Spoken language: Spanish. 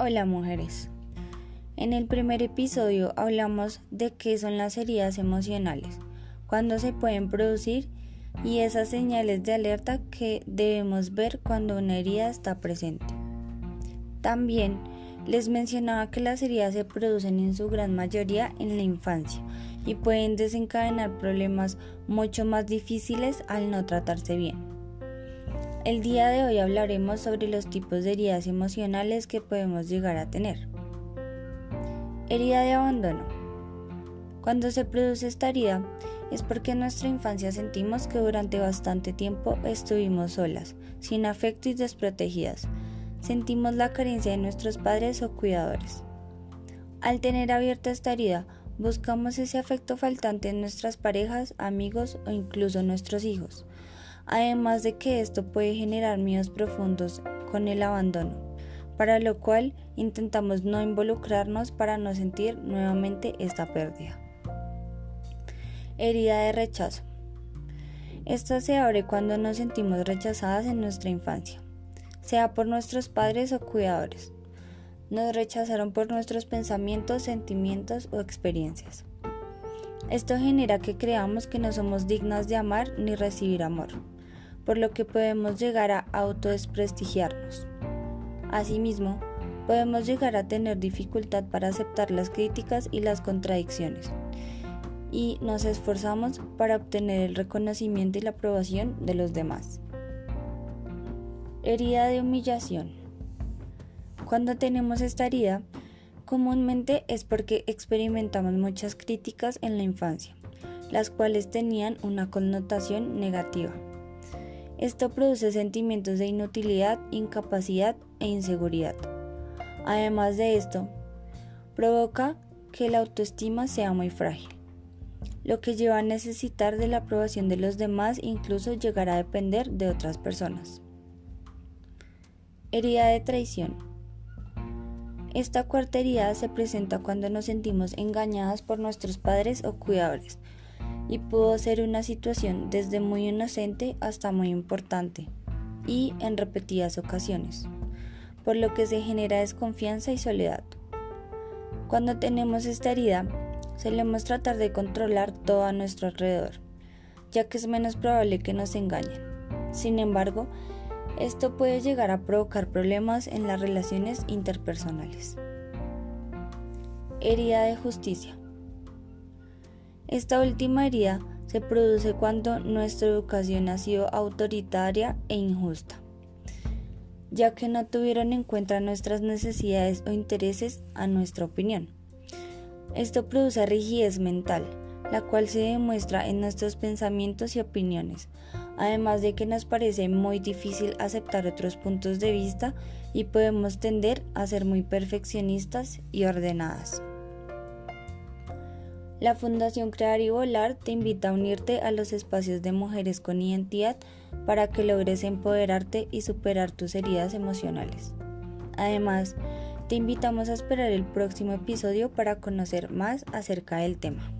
Hola mujeres. En el primer episodio hablamos de qué son las heridas emocionales, cuándo se pueden producir y esas señales de alerta que debemos ver cuando una herida está presente. También les mencionaba que las heridas se producen en su gran mayoría en la infancia y pueden desencadenar problemas mucho más difíciles al no tratarse bien. El día de hoy hablaremos sobre los tipos de heridas emocionales que podemos llegar a tener. Herida de abandono. Cuando se produce esta herida es porque en nuestra infancia sentimos que durante bastante tiempo estuvimos solas, sin afecto y desprotegidas. Sentimos la carencia de nuestros padres o cuidadores. Al tener abierta esta herida, buscamos ese afecto faltante en nuestras parejas, amigos o incluso nuestros hijos además de que esto puede generar miedos profundos con el abandono, para lo cual intentamos no involucrarnos para no sentir nuevamente esta pérdida. Herida de rechazo. Esta se abre cuando nos sentimos rechazadas en nuestra infancia, sea por nuestros padres o cuidadores. Nos rechazaron por nuestros pensamientos, sentimientos o experiencias. Esto genera que creamos que no somos dignas de amar ni recibir amor por lo que podemos llegar a autodesprestigiarnos. Asimismo, podemos llegar a tener dificultad para aceptar las críticas y las contradicciones, y nos esforzamos para obtener el reconocimiento y la aprobación de los demás. Herida de humillación. Cuando tenemos esta herida, comúnmente es porque experimentamos muchas críticas en la infancia, las cuales tenían una connotación negativa. Esto produce sentimientos de inutilidad, incapacidad e inseguridad. Además de esto, provoca que la autoestima sea muy frágil, lo que lleva a necesitar de la aprobación de los demás e incluso llegar a depender de otras personas. Herida de traición. Esta cuarta herida se presenta cuando nos sentimos engañadas por nuestros padres o cuidadores, y pudo ser una situación desde muy inocente hasta muy importante y en repetidas ocasiones, por lo que se genera desconfianza y soledad. Cuando tenemos esta herida, solemos tratar de controlar todo a nuestro alrededor, ya que es menos probable que nos engañen. Sin embargo, esto puede llegar a provocar problemas en las relaciones interpersonales. Herida de justicia. Esta última herida se produce cuando nuestra educación ha sido autoritaria e injusta, ya que no tuvieron en cuenta nuestras necesidades o intereses a nuestra opinión. Esto produce rigidez mental, la cual se demuestra en nuestros pensamientos y opiniones, además de que nos parece muy difícil aceptar otros puntos de vista y podemos tender a ser muy perfeccionistas y ordenadas. La Fundación Crear y Volar te invita a unirte a los espacios de mujeres con identidad para que logres empoderarte y superar tus heridas emocionales. Además, te invitamos a esperar el próximo episodio para conocer más acerca del tema.